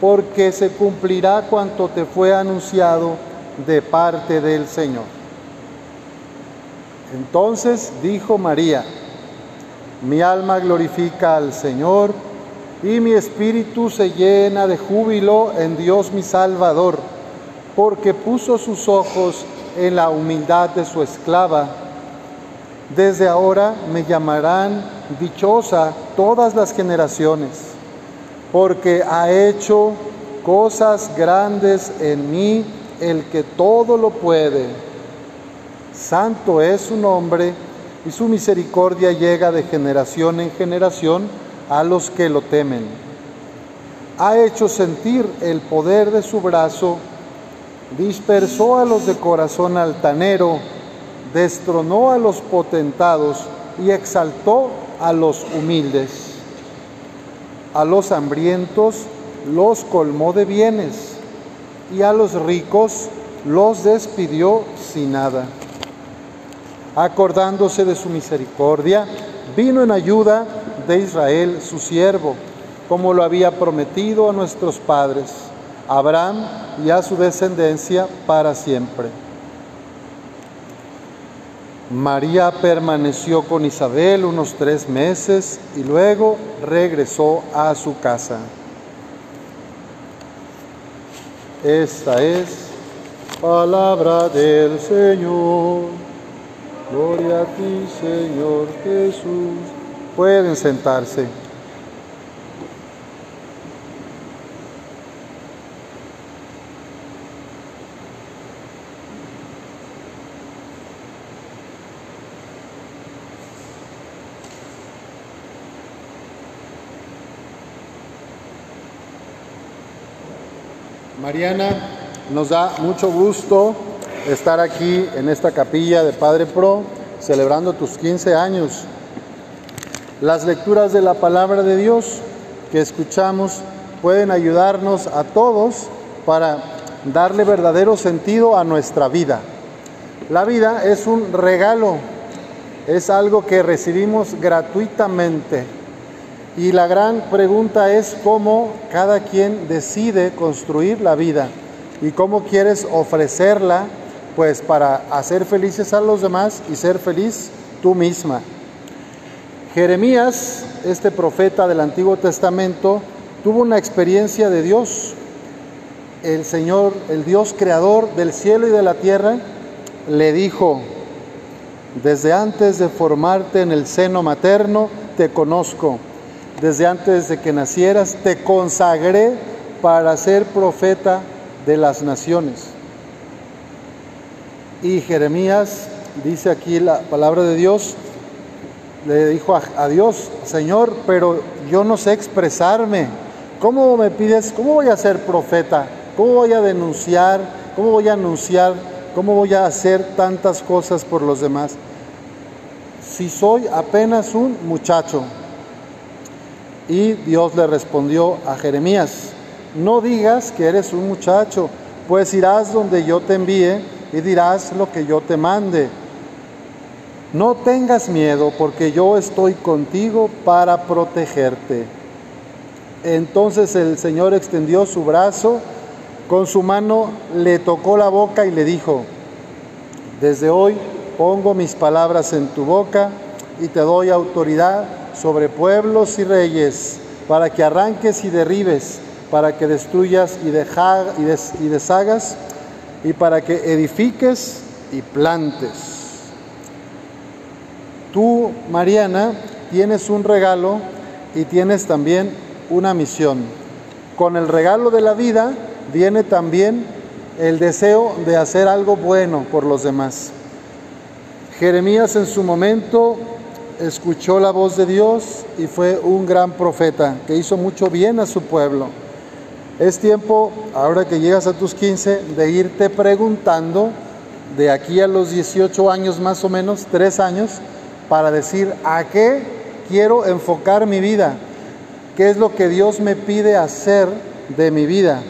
porque se cumplirá cuanto te fue anunciado de parte del Señor. Entonces dijo María, mi alma glorifica al Señor y mi espíritu se llena de júbilo en Dios mi Salvador, porque puso sus ojos en la humildad de su esclava. Desde ahora me llamarán dichosa todas las generaciones, porque ha hecho cosas grandes en mí el que todo lo puede. Santo es su nombre y su misericordia llega de generación en generación a los que lo temen. Ha hecho sentir el poder de su brazo, dispersó a los de corazón altanero, destronó a los potentados y exaltó a los humildes. A los hambrientos los colmó de bienes y a los ricos los despidió sin nada. Acordándose de su misericordia, vino en ayuda de Israel, su siervo, como lo había prometido a nuestros padres, Abraham y a su descendencia para siempre. María permaneció con Isabel unos tres meses y luego regresó a su casa. Esta es palabra del Señor. Gloria a ti, Señor Jesús. Pueden sentarse. Mariana, nos da mucho gusto estar aquí en esta capilla de Padre Pro celebrando tus 15 años. Las lecturas de la palabra de Dios que escuchamos pueden ayudarnos a todos para darle verdadero sentido a nuestra vida. La vida es un regalo, es algo que recibimos gratuitamente y la gran pregunta es cómo cada quien decide construir la vida y cómo quieres ofrecerla pues para hacer felices a los demás y ser feliz tú misma. Jeremías, este profeta del Antiguo Testamento, tuvo una experiencia de Dios. El Señor, el Dios creador del cielo y de la tierra, le dijo, desde antes de formarte en el seno materno, te conozco desde antes de que nacieras, te consagré para ser profeta de las naciones. Y Jeremías, dice aquí la palabra de Dios, le dijo a, Dios, Señor, pero yo no sé expresarme. ¿Cómo me pides? ¿Cómo voy a ser profeta? ¿Cómo voy a denunciar? ¿Cómo voy a anunciar? ¿Cómo voy a hacer tantas cosas por los demás? Si soy apenas un muchacho, y Dios le respondió a Jeremías, no digas que eres un muchacho, pues irás donde yo te envíe y dirás lo que yo te mande. No tengas miedo, porque yo estoy contigo para protegerte. Entonces el Señor extendió su brazo, con su mano le tocó la boca y le dijo, desde hoy pongo mis palabras en tu boca y te doy autoridad sobre pueblos y reyes, para que arranques y derribes, para que destruyas y, deshagas, y para que edifiques y plantes. Tú, Mariana, tienes un regalo y tienes también una misión. Con el regalo de la vida viene también el deseo de hacer algo bueno por los demás. Jeremías en su momento escuchó la voz de Dios y fue un gran profeta que hizo mucho bien a su pueblo. Es tiempo, ahora que llegas a tus 15, de irte preguntando de aquí a los 18 años más o menos, tres años, para decir a qué quiero enfocar mi vida, qué es lo que Dios me pide hacer de mi vida.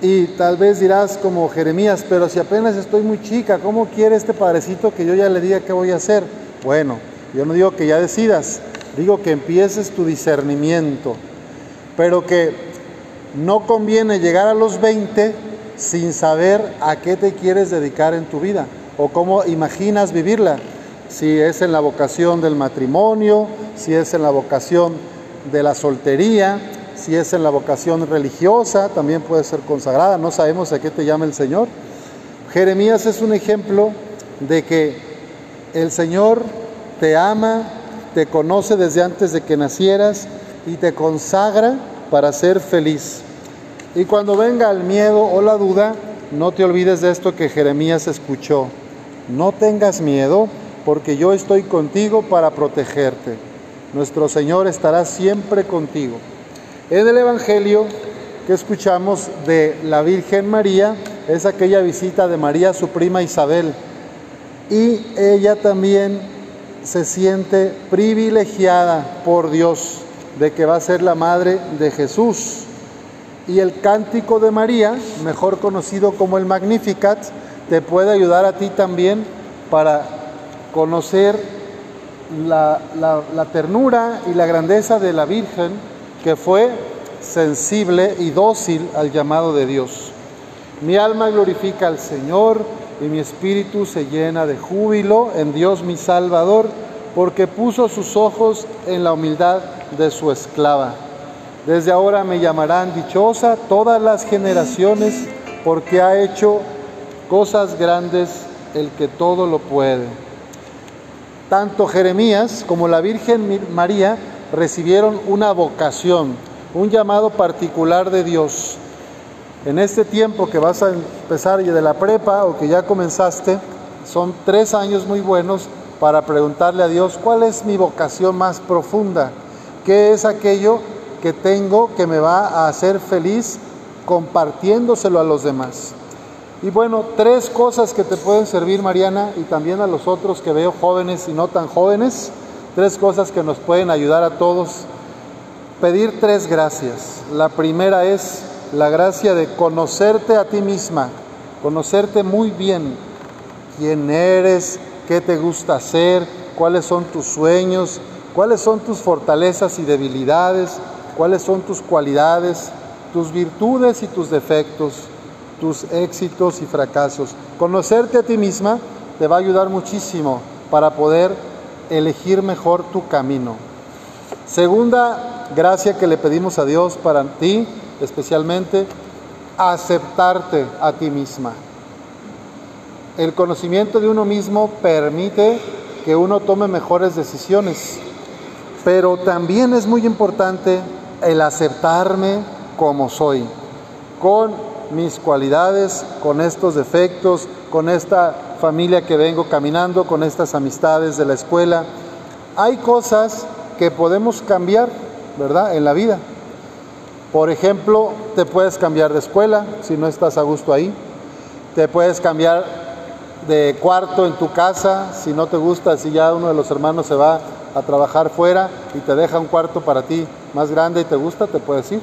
Y tal vez dirás como Jeremías, pero si apenas estoy muy chica, ¿cómo quiere este padrecito que yo ya le diga qué voy a hacer? Bueno, yo no digo que ya decidas, digo que empieces tu discernimiento, pero que no conviene llegar a los 20 sin saber a qué te quieres dedicar en tu vida o cómo imaginas vivirla. Si es en la vocación del matrimonio, si es en la vocación de la soltería, si es en la vocación religiosa, también puede ser consagrada, no sabemos a qué te llama el Señor. Jeremías es un ejemplo de que el Señor te ama, te conoce desde antes de que nacieras y te consagra para ser feliz. Y cuando venga el miedo o la duda, no te olvides de esto que Jeremías escuchó. No tengas miedo, porque yo estoy contigo para protegerte. Nuestro Señor estará siempre contigo. En el Evangelio que escuchamos de la Virgen María es aquella visita de María a su prima Isabel. Y ella también se siente privilegiada por Dios de que va a ser la madre de Jesús. Y el cántico de María, mejor conocido como el Magnificat, te puede ayudar a ti también para conocer la, la ternura y la grandeza de la Virgen que fue sensible y dócil al llamado de Dios. Mi alma glorifica al Señor y mi espíritu se llena de júbilo en Dios mi Salvador, porque puso sus ojos en la humildad de su esclava. Desde ahora me llamarán dichosa todas las generaciones, porque ha hecho cosas grandes el que todo lo puede. Tanto Jeremías como la Virgen María recibieron una vocación, un llamado particular de Dios. En este tiempo que vas a empezar de la prepa o que ya comenzaste, son tres años muy buenos para preguntarle a Dios cuál es mi vocación más profunda, qué es aquello que tengo que me va a hacer feliz compartiéndoselo a los demás. Y bueno, tres cosas que te pueden servir, Mariana, y también a los otros que veo jóvenes y no tan jóvenes, tres cosas que nos pueden ayudar a todos. Pedir tres gracias. La primera es la gracia de conocerte a ti misma, conocerte muy bien, quién eres, qué te gusta hacer, cuáles son tus sueños, cuáles son tus fortalezas y debilidades, cuáles son tus cualidades, tus virtudes y tus defectos, tus éxitos y fracasos. Conocerte a ti misma te va a ayudar muchísimo para poder elegir mejor tu camino. Segunda gracia que le pedimos a Dios para ti, especialmente, aceptarte a ti misma. El conocimiento de uno mismo permite que uno tome mejores decisiones, pero también es muy importante el aceptarme como soy, con mis cualidades, con estos defectos, con esta familia que vengo caminando, con estas amistades de la escuela. Hay cosas que podemos cambiar, ¿verdad? En la vida. Por ejemplo, te puedes cambiar de escuela si no estás a gusto ahí. Te puedes cambiar de cuarto en tu casa si no te gusta, si ya uno de los hermanos se va a trabajar fuera y te deja un cuarto para ti más grande y te gusta, te puedes ir.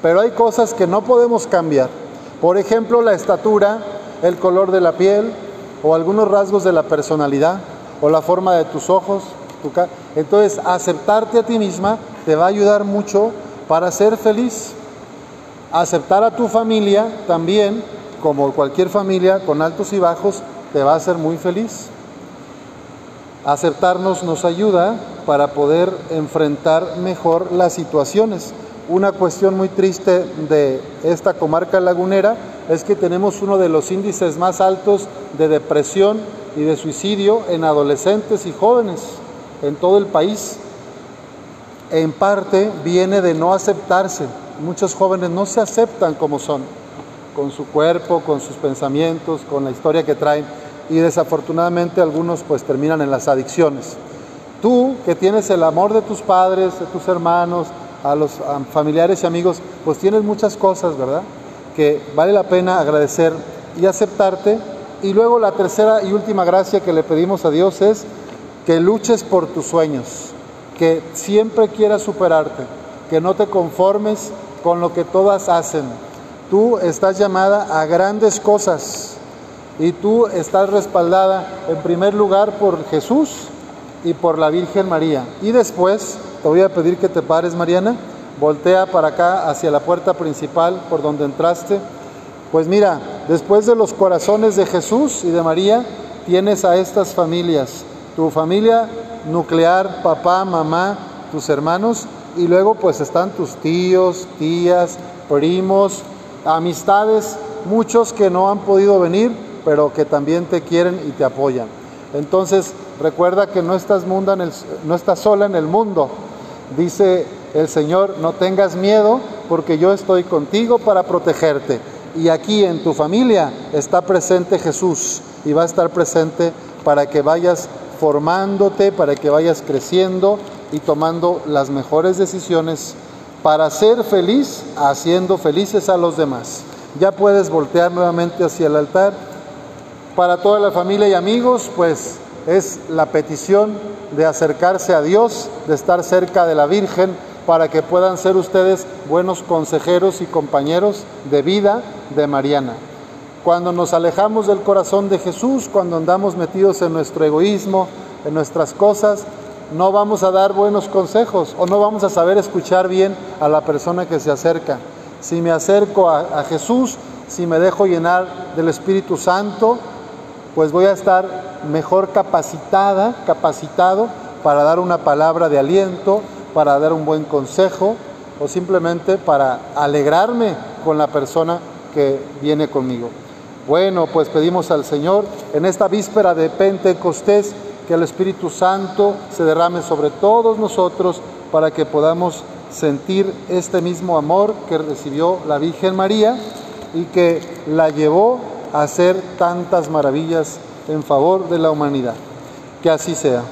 Pero hay cosas que no podemos cambiar. Por ejemplo, la estatura, el color de la piel, o algunos rasgos de la personalidad o la forma de tus ojos. Entonces, aceptarte a ti misma te va a ayudar mucho para ser feliz. Aceptar a tu familia también, como cualquier familia con altos y bajos, te va a hacer muy feliz. Aceptarnos nos ayuda para poder enfrentar mejor las situaciones. Una cuestión muy triste de esta comarca lagunera es que tenemos uno de los índices más altos de depresión y de suicidio en adolescentes y jóvenes en todo el país. En parte viene de no aceptarse. Muchos jóvenes no se aceptan como son, con su cuerpo, con sus pensamientos, con la historia que traen y desafortunadamente algunos pues terminan en las adicciones. Tú que tienes el amor de tus padres, de tus hermanos, a los familiares y amigos, pues tienes muchas cosas, ¿verdad? Que vale la pena agradecer y aceptarte. Y luego la tercera y última gracia que le pedimos a Dios es que luches por tus sueños, que siempre quieras superarte, que no te conformes con lo que todas hacen. Tú estás llamada a grandes cosas y tú estás respaldada en primer lugar por Jesús y por la Virgen María. Y después te voy a pedir que te pares, Mariana, voltea para acá hacia la puerta principal por donde entraste. Pues mira, después de los corazones de Jesús y de María, tienes a estas familias. Tu familia nuclear, papá, mamá, tus hermanos, y luego pues están tus tíos, tías, primos, amistades, muchos que no han podido venir, pero que también te quieren y te apoyan. Entonces, recuerda que no estás, no estás sola en el mundo. Dice el Señor, no tengas miedo porque yo estoy contigo para protegerte. Y aquí en tu familia está presente Jesús y va a estar presente para que vayas formándote, para que vayas creciendo y tomando las mejores decisiones para ser feliz, haciendo felices a los demás. Ya puedes voltear nuevamente hacia el altar para toda la familia y amigos, pues es la petición de acercarse a Dios, de estar cerca de la Virgen, para que puedan ser ustedes buenos consejeros y compañeros de vida de Mariana. Cuando nos alejamos del corazón de Jesús, cuando andamos metidos en nuestro egoísmo, en nuestras cosas, no vamos a dar buenos consejos o no vamos a saber escuchar bien a la persona que se acerca. Si me acerco a, Jesús, si me dejo llenar del Espíritu Santo, pues voy a estar mejor capacitada, capacitado para dar una palabra de aliento, para dar un buen consejo o simplemente para alegrarme con la persona que viene conmigo. Bueno, pues pedimos al Señor en esta víspera de Pentecostés que el Espíritu Santo se derrame sobre todos nosotros para que podamos sentir este mismo amor que recibió la Virgen María y que la llevó hacer tantas maravillas en favor de la humanidad. Que así sea.